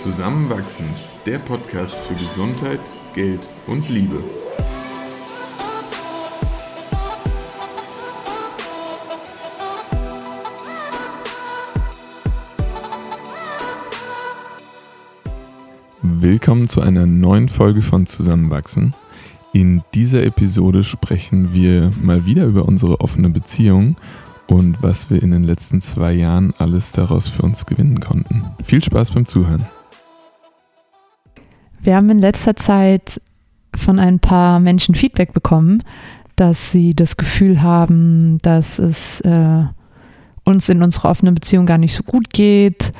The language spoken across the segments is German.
Zusammenwachsen, der Podcast für Gesundheit, Geld und Liebe. Willkommen zu einer neuen Folge von Zusammenwachsen. In dieser Episode sprechen wir mal wieder über unsere offene Beziehung und was wir in den letzten zwei Jahren alles daraus für uns gewinnen konnten. Viel Spaß beim Zuhören. Wir haben in letzter Zeit von ein paar Menschen Feedback bekommen, dass sie das Gefühl haben, dass es äh, uns in unserer offenen Beziehung gar nicht so gut geht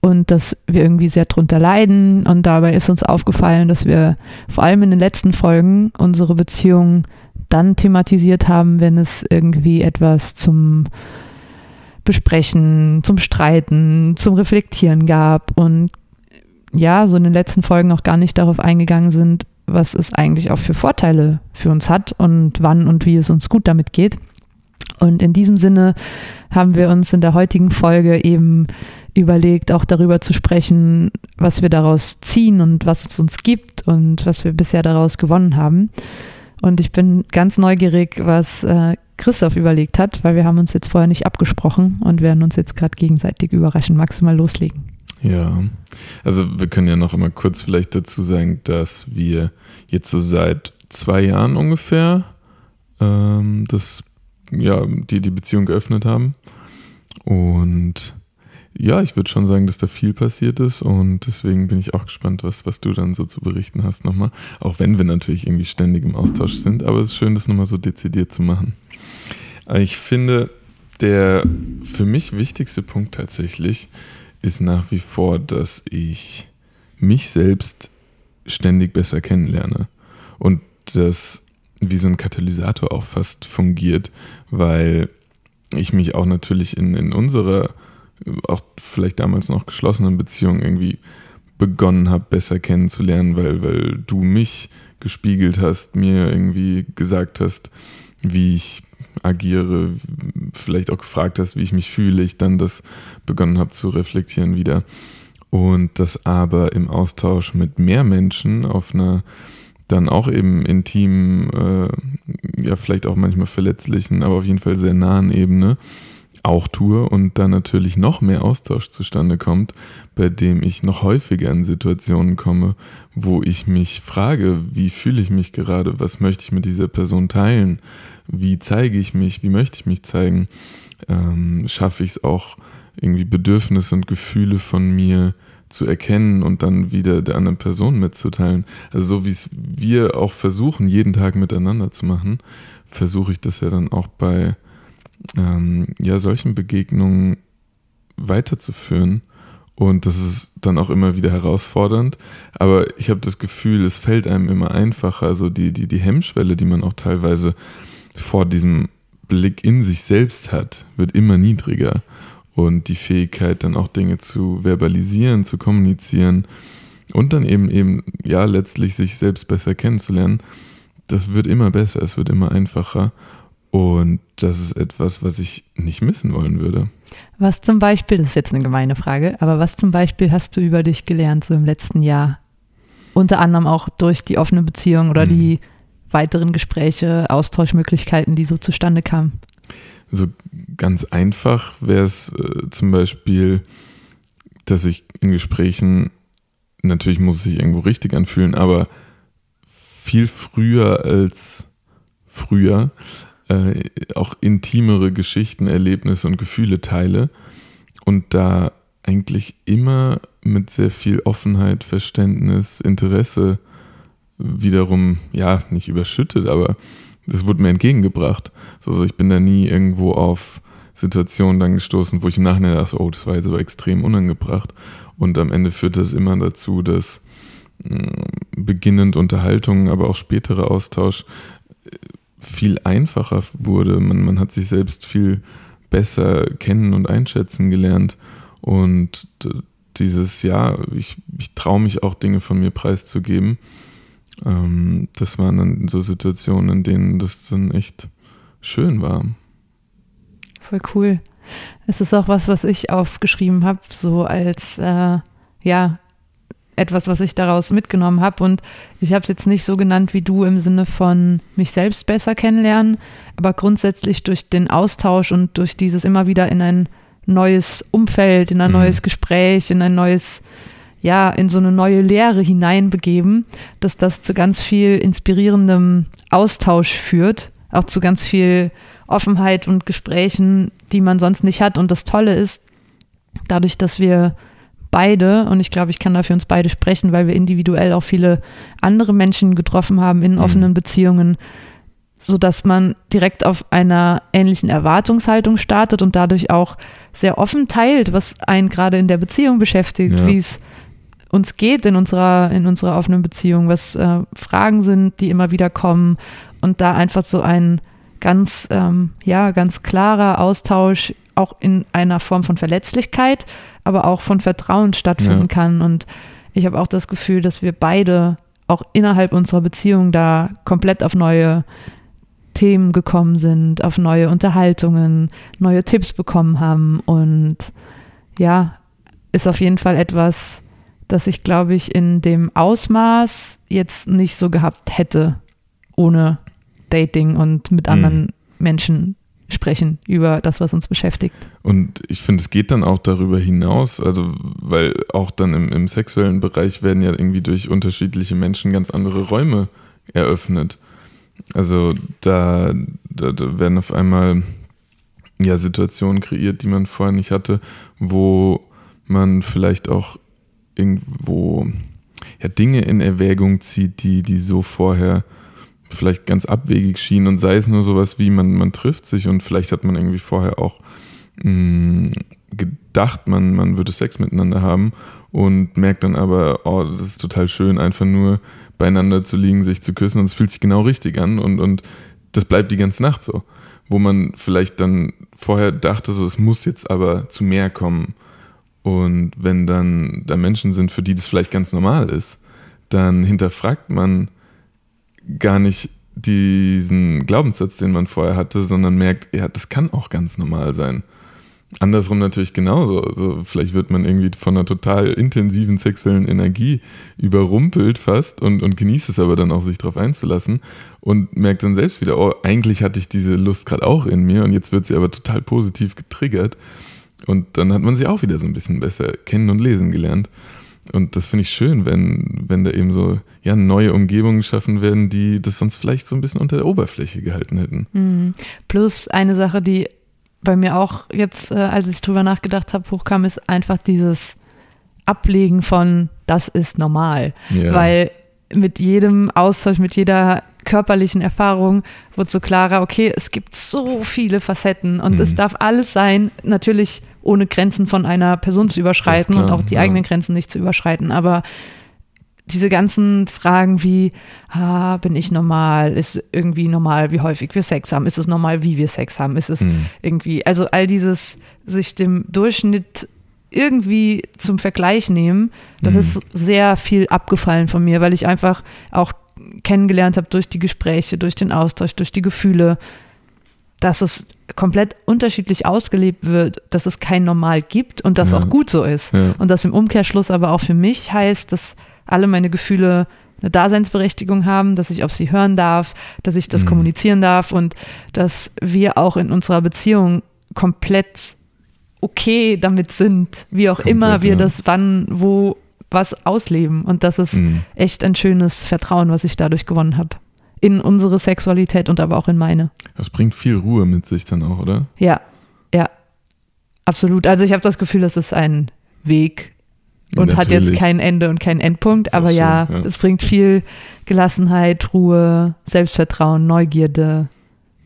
und dass wir irgendwie sehr drunter leiden. Und dabei ist uns aufgefallen, dass wir vor allem in den letzten Folgen unsere Beziehung dann thematisiert haben, wenn es irgendwie etwas zum Besprechen, zum Streiten, zum Reflektieren gab und ja, so in den letzten Folgen auch gar nicht darauf eingegangen sind, was es eigentlich auch für Vorteile für uns hat und wann und wie es uns gut damit geht. Und in diesem Sinne haben wir uns in der heutigen Folge eben überlegt, auch darüber zu sprechen, was wir daraus ziehen und was es uns gibt und was wir bisher daraus gewonnen haben. Und ich bin ganz neugierig, was äh, Christoph überlegt hat, weil wir haben uns jetzt vorher nicht abgesprochen und werden uns jetzt gerade gegenseitig überraschen. Magst du mal loslegen? Ja, also wir können ja noch immer kurz vielleicht dazu sagen, dass wir jetzt so seit zwei Jahren ungefähr ähm, das, ja, die, die Beziehung geöffnet haben. Und ja, ich würde schon sagen, dass da viel passiert ist und deswegen bin ich auch gespannt, was, was du dann so zu berichten hast nochmal. Auch wenn wir natürlich irgendwie ständig im Austausch sind, aber es ist schön, das nochmal so dezidiert zu machen. Ich finde, der für mich wichtigste Punkt tatsächlich ist nach wie vor, dass ich mich selbst ständig besser kennenlerne. Und das wie so ein Katalysator auch fast fungiert, weil ich mich auch natürlich in, in unserer auch vielleicht damals noch geschlossenen Beziehung irgendwie begonnen habe, besser kennenzulernen, weil, weil du mich gespiegelt hast, mir irgendwie gesagt hast, wie ich agiere, vielleicht auch gefragt hast, wie ich mich fühle, ich dann das begonnen habe zu reflektieren wieder. Und das aber im Austausch mit mehr Menschen auf einer dann auch eben intimen, äh, ja vielleicht auch manchmal verletzlichen, aber auf jeden Fall sehr nahen Ebene auch tue und dann natürlich noch mehr Austausch zustande kommt, bei dem ich noch häufiger in Situationen komme, wo ich mich frage, wie fühle ich mich gerade, was möchte ich mit dieser Person teilen, wie zeige ich mich, wie möchte ich mich zeigen, ähm, schaffe ich es auch irgendwie Bedürfnisse und Gefühle von mir zu erkennen und dann wieder der anderen Person mitzuteilen. Also so wie es wir auch versuchen, jeden Tag miteinander zu machen, versuche ich das ja dann auch bei ähm, ja, solchen Begegnungen weiterzuführen. Und das ist dann auch immer wieder herausfordernd. Aber ich habe das Gefühl, es fällt einem immer einfacher. Also die, die, die Hemmschwelle, die man auch teilweise vor diesem Blick in sich selbst hat, wird immer niedriger. Und die Fähigkeit, dann auch Dinge zu verbalisieren, zu kommunizieren und dann eben eben, ja, letztlich sich selbst besser kennenzulernen, das wird immer besser, es wird immer einfacher. Und das ist etwas, was ich nicht missen wollen würde. Was zum Beispiel, das ist jetzt eine gemeine Frage, aber was zum Beispiel hast du über dich gelernt so im letzten Jahr? Unter anderem auch durch die offene Beziehung oder mhm. die weiteren Gespräche, Austauschmöglichkeiten, die so zustande kamen? So ganz einfach wäre es äh, zum Beispiel, dass ich in Gesprächen, natürlich muss es sich irgendwo richtig anfühlen, aber viel früher als früher äh, auch intimere Geschichten, Erlebnisse und Gefühle teile und da eigentlich immer mit sehr viel Offenheit, Verständnis, Interesse wiederum, ja, nicht überschüttet, aber das wurde mir entgegengebracht. Also ich bin da nie irgendwo auf Situationen dann gestoßen, wo ich im Nachhinein dachte, oh, das war jetzt aber extrem unangebracht. Und am Ende führt das immer dazu, dass äh, beginnend Unterhaltung, aber auch späterer Austausch viel einfacher wurde. Man, man hat sich selbst viel besser kennen und einschätzen gelernt. Und dieses Jahr, ich, ich traue mich auch Dinge von mir preiszugeben. Ähm, das waren dann so Situationen, in denen das dann echt schön war. Voll cool. Es ist auch was, was ich aufgeschrieben habe, so als, äh, ja, etwas, was ich daraus mitgenommen habe. Und ich habe es jetzt nicht so genannt wie du im Sinne von mich selbst besser kennenlernen, aber grundsätzlich durch den Austausch und durch dieses immer wieder in ein neues Umfeld, in ein mhm. neues Gespräch, in ein neues, ja, in so eine neue Lehre hineinbegeben, dass das zu ganz viel inspirierendem Austausch führt, auch zu ganz viel Offenheit und Gesprächen, die man sonst nicht hat. Und das Tolle ist, dadurch, dass wir beide, und ich glaube, ich kann da für uns beide sprechen, weil wir individuell auch viele andere Menschen getroffen haben in mhm. offenen Beziehungen, sodass man direkt auf einer ähnlichen Erwartungshaltung startet und dadurch auch sehr offen teilt, was einen gerade in der Beziehung beschäftigt, ja. wie es uns geht in unserer, in unserer offenen Beziehung, was äh, Fragen sind, die immer wieder kommen und da einfach so ein ganz, ähm, ja, ganz klarer Austausch auch in einer Form von Verletzlichkeit, aber auch von Vertrauen stattfinden ja. kann. Und ich habe auch das Gefühl, dass wir beide auch innerhalb unserer Beziehung da komplett auf neue Themen gekommen sind, auf neue Unterhaltungen, neue Tipps bekommen haben. Und ja, ist auf jeden Fall etwas, das ich, glaube ich, in dem Ausmaß jetzt nicht so gehabt hätte, ohne Dating und mit mhm. anderen Menschen sprechen über das, was uns beschäftigt. Und ich finde, es geht dann auch darüber hinaus, also weil auch dann im, im sexuellen Bereich werden ja irgendwie durch unterschiedliche Menschen ganz andere Räume eröffnet. Also da, da, da werden auf einmal ja Situationen kreiert, die man vorher nicht hatte, wo man vielleicht auch irgendwo ja Dinge in Erwägung zieht, die, die so vorher vielleicht ganz abwegig schien und sei es nur sowas wie, man, man trifft sich und vielleicht hat man irgendwie vorher auch mh, mm, gedacht, man, man würde Sex miteinander haben und merkt dann aber, oh, das ist total schön, einfach nur beieinander zu liegen, sich zu küssen und es fühlt sich genau richtig an und, und das bleibt die ganze Nacht so. Wo man vielleicht dann vorher dachte, so, es muss jetzt aber zu mehr kommen. Und wenn dann da Menschen sind, für die das vielleicht ganz normal ist, dann hinterfragt man, gar nicht diesen Glaubenssatz, den man vorher hatte, sondern merkt, ja, das kann auch ganz normal sein. Andersrum natürlich genauso. Also vielleicht wird man irgendwie von einer total intensiven sexuellen Energie überrumpelt fast und, und genießt es aber dann auch, sich darauf einzulassen und merkt dann selbst wieder, oh, eigentlich hatte ich diese Lust gerade auch in mir und jetzt wird sie aber total positiv getriggert. Und dann hat man sie auch wieder so ein bisschen besser kennen und lesen gelernt. Und das finde ich schön, wenn, wenn da eben so ja, neue Umgebungen geschaffen werden, die das sonst vielleicht so ein bisschen unter der Oberfläche gehalten hätten. Mhm. Plus eine Sache, die bei mir auch jetzt, äh, als ich drüber nachgedacht habe, hochkam, ist einfach dieses Ablegen von das ist normal. Ja. Weil mit jedem Austausch, mit jeder körperlichen Erfahrung wird so klarer, okay, es gibt so viele Facetten und mhm. es darf alles sein. Natürlich ohne Grenzen von einer Person zu überschreiten klar, und auch die ja. eigenen Grenzen nicht zu überschreiten. Aber diese ganzen Fragen wie, ah, bin ich normal? Ist irgendwie normal, wie häufig wir Sex haben? Ist es normal, wie wir Sex haben? Ist es mhm. irgendwie, also all dieses sich dem Durchschnitt irgendwie zum Vergleich nehmen, das mhm. ist sehr viel abgefallen von mir, weil ich einfach auch kennengelernt habe durch die Gespräche, durch den Austausch, durch die Gefühle, dass es komplett unterschiedlich ausgelebt wird, dass es kein Normal gibt und das ja. auch gut so ist. Ja. Und das im Umkehrschluss aber auch für mich heißt, dass alle meine Gefühle eine Daseinsberechtigung haben, dass ich auf sie hören darf, dass ich das mhm. kommunizieren darf und dass wir auch in unserer Beziehung komplett okay damit sind, wie auch komplett, immer wir ja. das wann, wo, was ausleben. Und das ist mhm. echt ein schönes Vertrauen, was ich dadurch gewonnen habe in unsere Sexualität und aber auch in meine. Das bringt viel Ruhe mit sich dann auch, oder? Ja, ja, absolut. Also ich habe das Gefühl, es ist ein Weg und Natürlich. hat jetzt kein Ende und keinen Endpunkt, aber ja, schön, ja, es bringt viel Gelassenheit, Ruhe, Selbstvertrauen, Neugierde,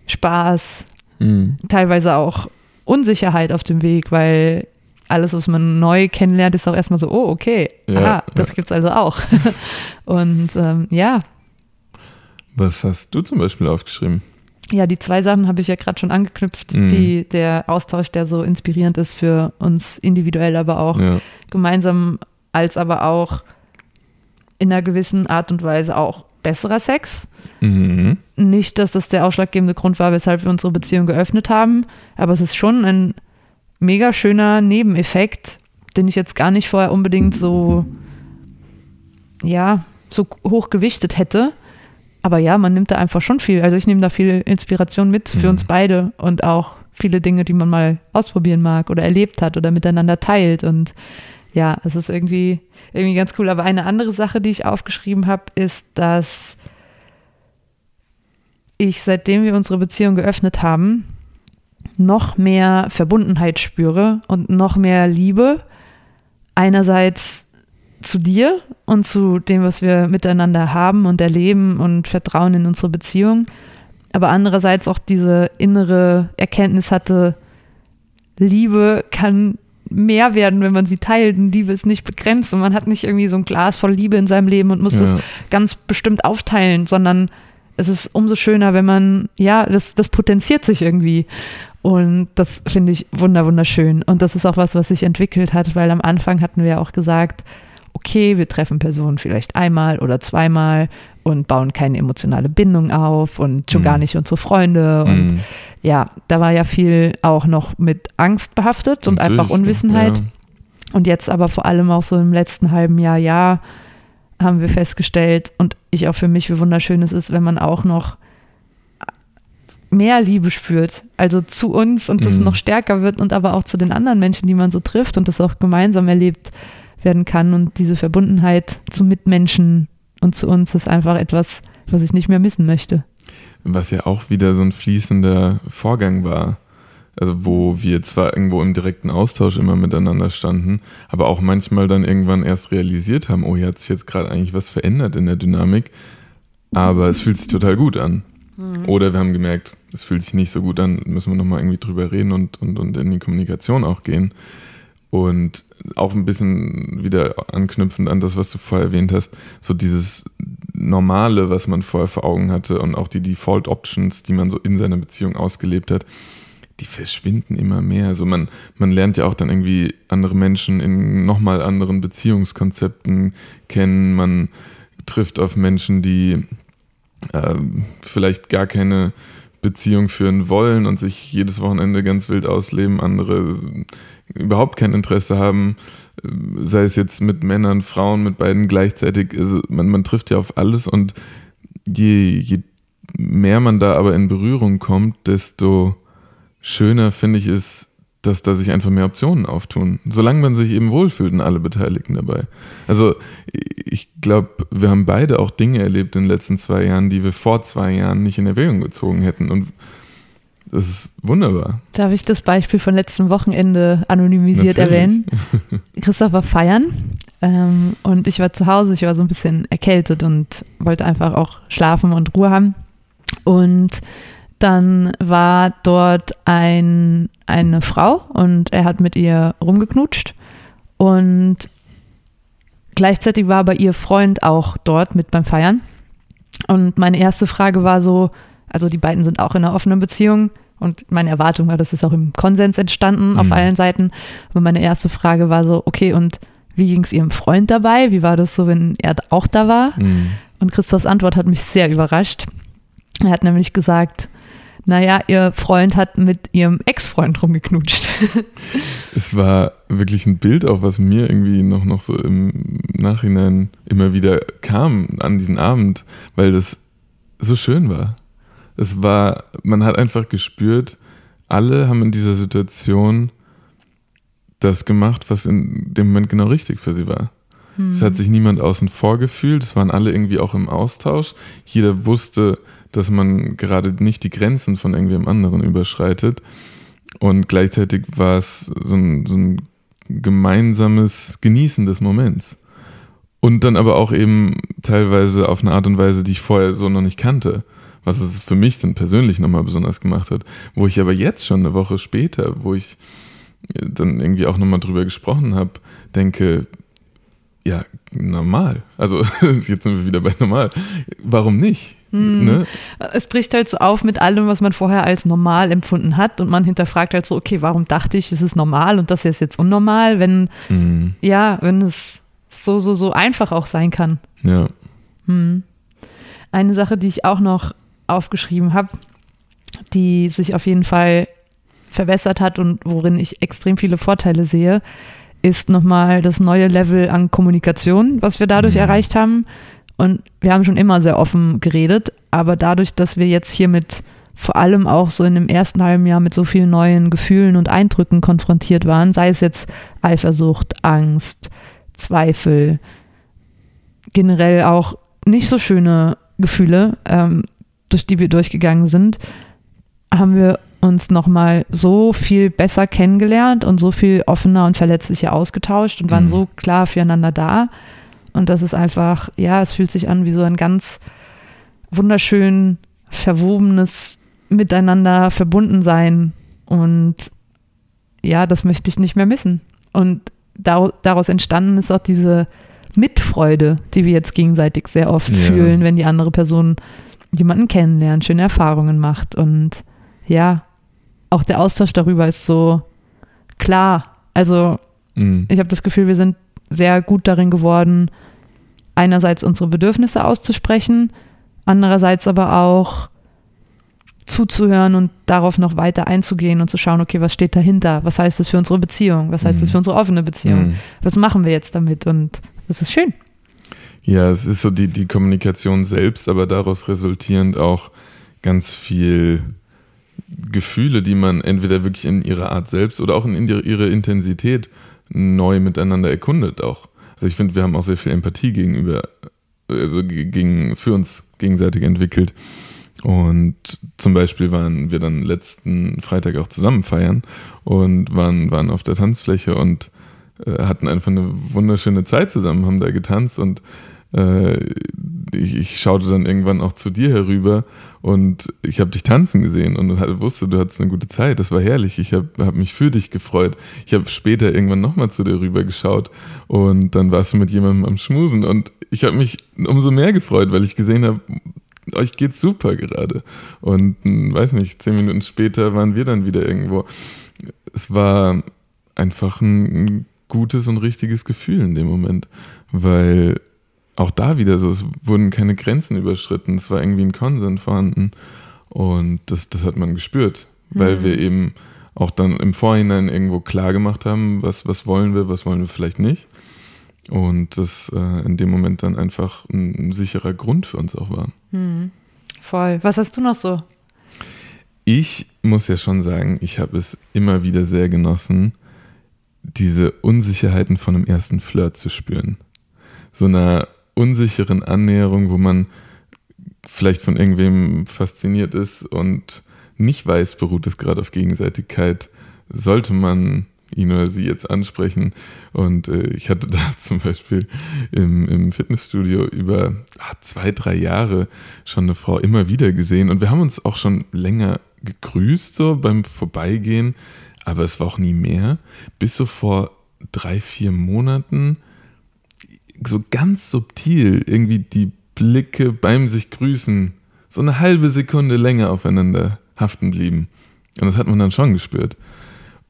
Spaß, mhm. teilweise auch Unsicherheit auf dem Weg, weil alles, was man neu kennenlernt, ist auch erstmal so, oh, okay, ja, aha, das ja. gibt's also auch. und ähm, ja, was hast du zum Beispiel aufgeschrieben? Ja, die zwei Sachen habe ich ja gerade schon angeknüpft. Mhm. Die, der Austausch, der so inspirierend ist für uns individuell, aber auch ja. gemeinsam, als aber auch in einer gewissen Art und Weise auch besserer Sex. Mhm. Nicht, dass das der ausschlaggebende Grund war, weshalb wir unsere Beziehung geöffnet haben, aber es ist schon ein mega schöner Nebeneffekt, den ich jetzt gar nicht vorher unbedingt so ja, so hoch gewichtet hätte. Aber ja, man nimmt da einfach schon viel. Also ich nehme da viel Inspiration mit für Mhm. uns beide und auch viele Dinge, die man mal ausprobieren mag oder erlebt hat oder miteinander teilt. Und ja, es ist irgendwie, irgendwie ganz cool. Aber eine andere Sache, die ich aufgeschrieben habe, ist, dass ich, seitdem wir unsere Beziehung geöffnet haben, noch mehr Verbundenheit spüre und noch mehr Liebe. Einerseits zu dir und zu dem, was wir miteinander haben und erleben und Vertrauen in unsere Beziehung. Aber andererseits auch diese innere Erkenntnis hatte, Liebe kann mehr werden, wenn man sie teilt. Und Liebe ist nicht begrenzt und man hat nicht irgendwie so ein Glas voll Liebe in seinem Leben und muss das Ja. ganz bestimmt aufteilen, sondern es ist umso schöner, wenn man, ja, das, das potenziert sich irgendwie. Und das finde ich wunder, wunderschön. Und das ist auch was, was sich entwickelt hat, weil am Anfang hatten wir auch gesagt, okay, wir treffen Personen vielleicht einmal oder zweimal und bauen keine emotionale Bindung auf und schon Mhm. gar nicht unsere Freunde. Und Mhm. ja, da war ja viel auch noch mit Angst behaftet und Natürlich, einfach Unwissenheit. ja. Und jetzt aber vor allem auch so im letzten halben Jahr, Jahr haben wir festgestellt und ich auch für mich, wie wunderschön es ist, wenn man auch noch mehr Liebe spürt, also zu uns und das Mhm. noch stärker wird und aber auch zu den anderen Menschen, die man so trifft und das auch gemeinsam erlebt werden kann und diese Verbundenheit zu Mitmenschen und zu uns ist einfach etwas, was ich nicht mehr missen möchte. Was ja auch wieder so ein fließender Vorgang war. Also wo wir zwar irgendwo im direkten Austausch immer miteinander standen, aber auch manchmal dann irgendwann erst realisiert haben, oh, hier hat sich jetzt gerade eigentlich was verändert in der Dynamik, aber es fühlt sich total gut an. Oder wir haben gemerkt, es fühlt sich nicht so gut an, müssen wir nochmal irgendwie drüber reden und, und, und in die Kommunikation auch gehen. Und auch ein bisschen wieder anknüpfend an das, was du vorher erwähnt hast, so dieses Normale, was man vorher vor Augen hatte und auch die Default Options, die man so in seiner Beziehung ausgelebt hat, die verschwinden immer mehr. Also man, man lernt ja auch dann irgendwie andere Menschen in nochmal anderen Beziehungskonzepten kennen. Man trifft auf Menschen, die ähm, vielleicht gar keine Beziehung führen wollen und sich jedes Wochenende ganz wild ausleben, andere überhaupt kein Interesse haben, äh, sei es jetzt mit Männern, Frauen, mit beiden gleichzeitig. Also man, man trifft ja auf alles und je, je mehr man da aber in Berührung kommt, desto schöner finde ich es, dass da sich einfach mehr Optionen auftun. Solange man sich eben wohlfühlt und alle Beteiligten dabei. Also ich glaube, wir haben beide auch Dinge erlebt in den letzten zwei Jahren, die wir vor zwei Jahren nicht in Erwägung gezogen hätten. Und das ist wunderbar. Darf ich das Beispiel von letztem Wochenende anonymisiert Natürlich. erwähnen? Christoph war feiern ähm, und ich war zu Hause. Ich war so ein bisschen erkältet und wollte einfach auch schlafen und Ruhe haben. Und dann war dort ein, eine Frau und er hat mit ihr rumgeknutscht. Und gleichzeitig war aber ihr Freund auch dort mit beim Feiern. Und meine erste Frage war so, also die beiden sind auch in einer offenen Beziehung und meine Erwartung war, das ist auch im Konsens entstanden auf Mhm. allen Seiten. Aber meine erste Frage war so, okay, und wie ging es ihrem Freund dabei? Wie war das so, wenn er auch da war? Mhm. Und Christophs Antwort hat mich sehr überrascht. Er hat nämlich gesagt, naja, ihr Freund hat mit ihrem Ex-Freund rumgeknutscht. Es war wirklich ein Bild auch, was mir irgendwie noch, noch so im Nachhinein immer wieder kam an diesen Abend, weil das so schön war. Es war, man hat einfach gespürt, alle haben in dieser Situation das gemacht, was in dem Moment genau richtig für sie war. Es hat sich niemand außen vor gefühlt, es waren alle irgendwie auch im Austausch. Jeder wusste, dass man gerade nicht die Grenzen von irgendwem anderen überschreitet. Und gleichzeitig war es so ein, so ein gemeinsames Genießen des Moments. Und dann aber auch eben teilweise auf eine Art und Weise, die ich vorher so noch nicht kannte. Was es für mich dann persönlich nochmal besonders gemacht hat. Wo ich aber jetzt schon eine Woche später, wo ich dann irgendwie auch nochmal drüber gesprochen habe, denke, ja, normal. Also jetzt sind wir wieder bei normal. Warum nicht? Hm. Ne? Es bricht halt so auf mit allem, was man vorher als normal empfunden hat und man hinterfragt halt so, okay, warum dachte ich, es ist normal und das ist jetzt unnormal, wenn, Mhm. ja, wenn es so, so, so einfach auch sein kann. Ja. Hm. Eine Sache, die ich auch noch aufgeschrieben habe, die sich auf jeden Fall verbessert hat und worin ich extrem viele Vorteile sehe, ist nochmal das neue Level an Kommunikation, was wir dadurch Mhm. erreicht haben. Und wir haben schon immer sehr offen geredet, aber dadurch, dass wir jetzt hier mit vor allem auch so in dem ersten halben Jahr mit so vielen neuen Gefühlen und Eindrücken konfrontiert waren, sei es jetzt Eifersucht, Angst, Zweifel, generell auch nicht so schöne Gefühle, ähm, durch die wir durchgegangen sind, haben wir uns nochmal so viel besser kennengelernt und so viel offener und verletzlicher ausgetauscht und waren Mhm. so klar füreinander da. Und das ist einfach, ja, es fühlt sich an wie so ein ganz wunderschön verwobenes Miteinander verbunden sein. Und ja, das möchte ich nicht mehr missen. Und dar daraus entstanden ist auch diese Mitfreude, die wir jetzt gegenseitig sehr oft Ja. fühlen, wenn die andere Person jemanden kennenlernt, schöne Erfahrungen macht. Und ja, auch der Austausch darüber ist so klar. Also Mhm. ich habe das Gefühl, wir sind sehr gut darin geworden, einerseits unsere Bedürfnisse auszusprechen, andererseits aber auch zuzuhören und darauf noch weiter einzugehen und zu schauen, okay, was steht dahinter? Was heißt das für unsere Beziehung? Was heißt das Mhm. für unsere offene Beziehung? Mhm. Was machen wir jetzt damit? Und das ist schön. Ja, es ist so die, die Kommunikation selbst, aber daraus resultierend auch ganz viel Gefühle, die man entweder wirklich in ihrer Art selbst oder auch in ihre ihre Intensität neu miteinander erkundet auch. Also ich finde, wir haben auch sehr viel Empathie gegenüber, also ge- gegen, für uns gegenseitig entwickelt. Und zum Beispiel waren wir dann letzten Freitag auch zusammen feiern und waren, waren auf der Tanzfläche und äh, hatten einfach eine wunderschöne Zeit zusammen, haben da getanzt und äh, ich, ich schaute dann irgendwann auch zu dir herüber und ich habe dich tanzen gesehen und wusste, du hattest eine gute Zeit. Das war herrlich. Ich habe hab mich für dich gefreut. Ich habe später irgendwann nochmal zu dir rüber geschaut und dann warst du mit jemandem am Schmusen und ich habe mich umso mehr gefreut, weil ich gesehen habe, euch geht's super gerade. Und hm, weiß nicht, zehn Minuten später waren wir dann wieder irgendwo. Es war einfach ein, ein gutes und richtiges Gefühl in dem Moment, weil auch da wieder so, es wurden keine Grenzen überschritten, es war irgendwie ein Konsens vorhanden und das, das hat man gespürt, weil Mhm. wir eben auch dann im Vorhinein irgendwo klar gemacht haben, was, was wollen wir, was wollen wir vielleicht nicht. Und das äh, in dem Moment dann einfach ein, ein sicherer Grund für uns auch war. Hm. Voll. Was hast du noch so? Ich muss ja schon sagen, ich habe es immer wieder sehr genossen, diese Unsicherheiten von einem ersten Flirt zu spüren. So einer unsicheren Annäherung, wo man vielleicht von irgendwem fasziniert ist und nicht weiß, beruht es gerade auf Gegenseitigkeit. Sollte man ihn oder sie jetzt ansprechen. Und äh, ich hatte da zum Beispiel im, im Fitnessstudio über ah, zwei, drei Jahre schon eine Frau immer wieder gesehen. Und wir haben uns auch schon länger gegrüßt, so beim Vorbeigehen, aber es war auch nie mehr. Bis so vor drei, vier Monaten so ganz subtil irgendwie die Blicke beim sich grüßen so eine halbe Sekunde länger aufeinander haften blieben. Und das hat man dann schon gespürt.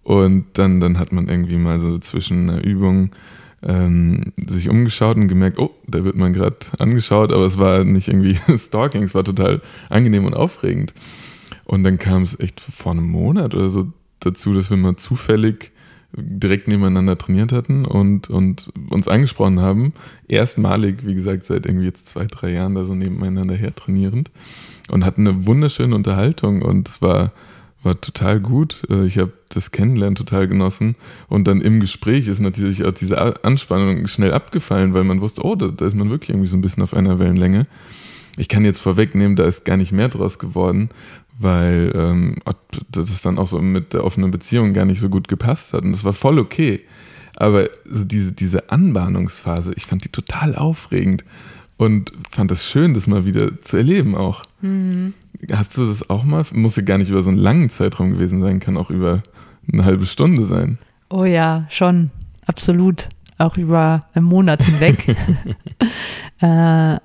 Und dann, dann hat man irgendwie mal so zwischen einer Übung ähm, sich umgeschaut und gemerkt, oh, da wird man gerade angeschaut, aber es war nicht irgendwie Stalking, es war total angenehm und aufregend. Und dann kam es echt vor einem Monat oder so dazu, dass wir mal zufällig direkt nebeneinander trainiert hatten und, und uns angesprochen haben. Erstmalig, wie gesagt, seit irgendwie jetzt zwei, drei Jahren da so nebeneinander her trainierend und hatten eine wunderschöne Unterhaltung und es war, war total gut. Äh, Ich habe das Kennenlernen total genossen und dann im Gespräch ist natürlich auch diese Anspannung schnell abgefallen, weil man wusste, oh, da, da ist man wirklich irgendwie so ein bisschen auf einer Wellenlänge. Ich kann jetzt vorwegnehmen, da ist gar nicht mehr draus geworden, weil ähm, das dann auch so mit der offenen Beziehung gar nicht so gut gepasst hat. Und das war voll okay. Aber so diese, diese Anbahnungsphase, ich fand die total aufregend und fand es schön, das mal wieder zu erleben auch. Mhm. Hast du das auch mal? Muss ja gar nicht über so einen langen Zeitraum gewesen sein, kann auch über eine halbe Stunde sein. Oh ja, schon. Absolut. Auch über einen Monat hinweg. äh,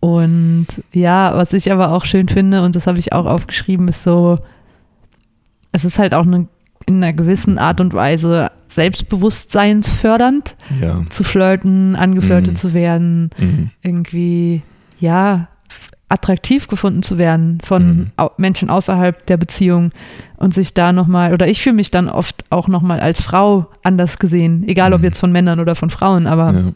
und ja, was ich aber auch schön finde, und das habe ich auch aufgeschrieben, ist so, es ist halt auch eine, in einer gewissen Art und Weise selbstbewusstseinsfördernd, Ja. zu flirten, angeflirtet Mhm. zu werden, Mhm. irgendwie, ja, attraktiv gefunden zu werden von Mhm. Menschen außerhalb der Beziehung und sich da nochmal, oder ich fühle mich dann oft auch nochmal als Frau anders gesehen, egal ob Mhm. jetzt von Männern oder von Frauen, aber Ja.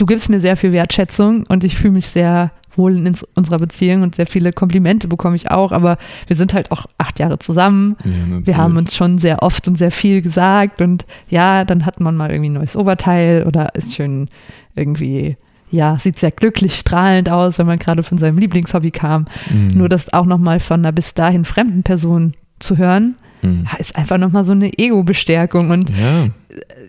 Du gibst mir sehr viel Wertschätzung und ich fühle mich sehr wohl in unserer Beziehung und sehr viele Komplimente bekomme ich auch, aber wir sind halt auch acht Jahre zusammen. Ja. Wir haben uns schon sehr oft und sehr viel gesagt und ja, dann hat man mal irgendwie ein neues Oberteil oder ist schön irgendwie, ja, sieht sehr glücklich, strahlend aus, wenn man gerade von seinem Lieblingshobby kam. Mhm. Nur das auch nochmal von einer bis dahin fremden Person zu hören, Ja, ist einfach nochmal so eine Ego-Bestärkung und Ja,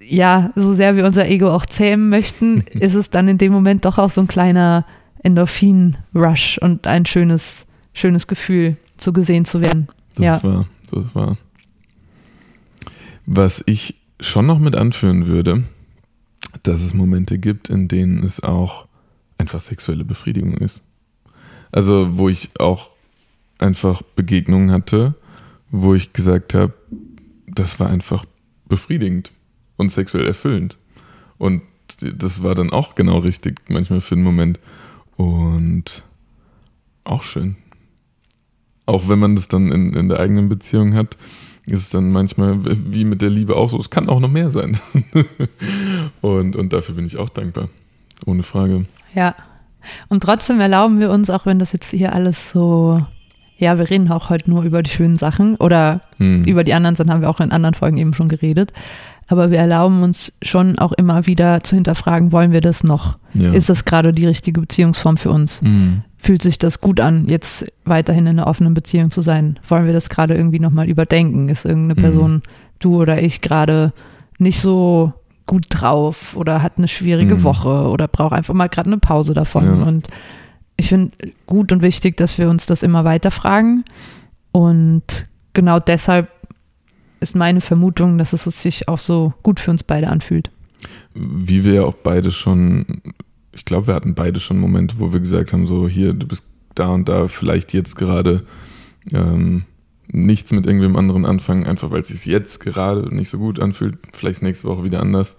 ja, so sehr wir unser Ego auch zähmen möchten, ist es dann in dem Moment doch auch so ein kleiner Endorphin-Rush und ein schönes, schönes Gefühl, so gesehen zu werden. das ja. war, das war. Was ich schon noch mit anführen würde, dass es Momente gibt, in denen es auch einfach sexuelle Befriedigung ist. Also, wo ich auch einfach Begegnungen hatte, wo ich gesagt habe, das war einfach befriedigend und sexuell erfüllend. Und das war dann auch genau richtig, manchmal für einen Moment. Und auch schön. Auch wenn man das dann in, in der eigenen Beziehung hat, ist es dann manchmal wie mit der Liebe auch so. Es kann auch noch mehr sein. und, und dafür bin ich auch dankbar. Ohne Frage. Ja. Und trotzdem erlauben wir uns, auch wenn das jetzt hier alles so, ja, wir reden auch heute nur über die schönen Sachen oder Hm. über die anderen Sachen haben wir auch in anderen Folgen eben schon geredet. Aber wir erlauben uns schon auch immer wieder zu hinterfragen, wollen wir das noch? ja. Ist das gerade die richtige Beziehungsform für uns? Hm. Fühlt sich das gut an, jetzt weiterhin in einer offenen Beziehung zu sein? Wollen wir das gerade irgendwie nochmal überdenken? Ist irgendeine Mhm. Person, du oder ich, gerade nicht so gut drauf oder hat eine schwierige Mhm. Woche oder braucht einfach mal gerade eine Pause davon? Ja. Und ich finde gut und wichtig, dass wir uns das immer weiter fragen. Und genau deshalb ist meine Vermutung, dass es sich auch so gut für uns beide anfühlt. Wie wir ja auch beide schon, ich glaube, wir hatten beide schon Momente, wo wir gesagt haben, so hier, du bist da und da, vielleicht jetzt gerade ähm, nichts mit irgendwem anderen anfangen, einfach weil es sich jetzt gerade nicht so gut anfühlt, vielleicht nächste Woche wieder anders.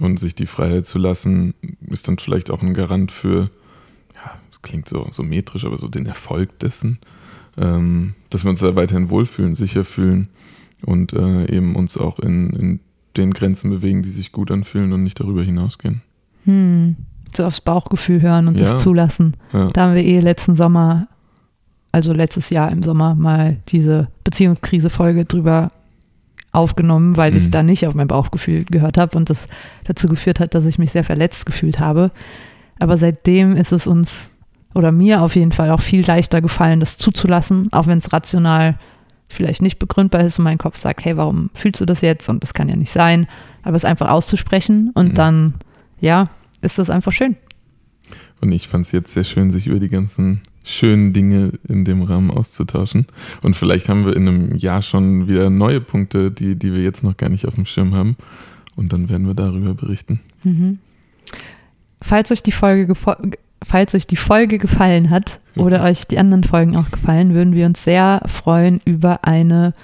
Und sich die Freiheit zu lassen, ist dann vielleicht auch ein Garant für, klingt so, so metrisch, aber so den Erfolg dessen, ähm, dass wir uns da weiterhin wohlfühlen, sicher fühlen und äh, eben uns auch in, in den Grenzen bewegen, die sich gut anfühlen und nicht darüber hinausgehen. Hm. So aufs Bauchgefühl hören und Ja. das zulassen. Ja. Da haben wir eh letzten Sommer, also letztes Jahr im Sommer, mal diese Beziehungskrise-Folge drüber aufgenommen, weil ich Mhm. da nicht auf mein Bauchgefühl gehört habe und das dazu geführt hat, dass ich mich sehr verletzt gefühlt habe. Aber seitdem ist es uns oder mir auf jeden Fall auch viel leichter gefallen, das zuzulassen, auch wenn es rational vielleicht nicht begründbar ist und mein Kopf sagt, hey, warum fühlst du das jetzt? Und das kann ja nicht sein. Aber es einfach auszusprechen und Mhm. dann, ja, ist das einfach schön. Und ich fand es jetzt sehr schön, sich über die ganzen schönen Dinge in dem Rahmen auszutauschen. Und vielleicht haben wir in einem Jahr schon wieder neue Punkte, die, die wir jetzt noch gar nicht auf dem Schirm haben. Und dann werden wir darüber berichten. Mhm. Falls euch die Folge falls euch die Folge gefallen hat oder euch die anderen Folgen auch gefallen, würden wir uns sehr freuen über eine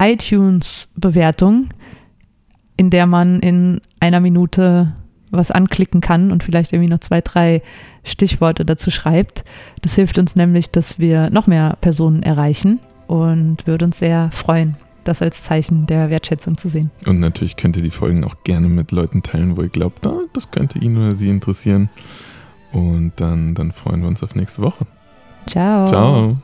iTunes-Bewertung, in der man in einer Minute was anklicken kann und vielleicht irgendwie noch zwei, drei Stichworte dazu schreibt. Das hilft uns nämlich, dass wir noch mehr Personen erreichen und würde uns sehr freuen, das als Zeichen der Wertschätzung zu sehen. Und natürlich könnt ihr die Folgen auch gerne mit Leuten teilen, wo ihr glaubt, ah, das könnte ihn oder sie interessieren. Und dann, dann freuen wir uns auf nächste Woche. Ciao. Ciao.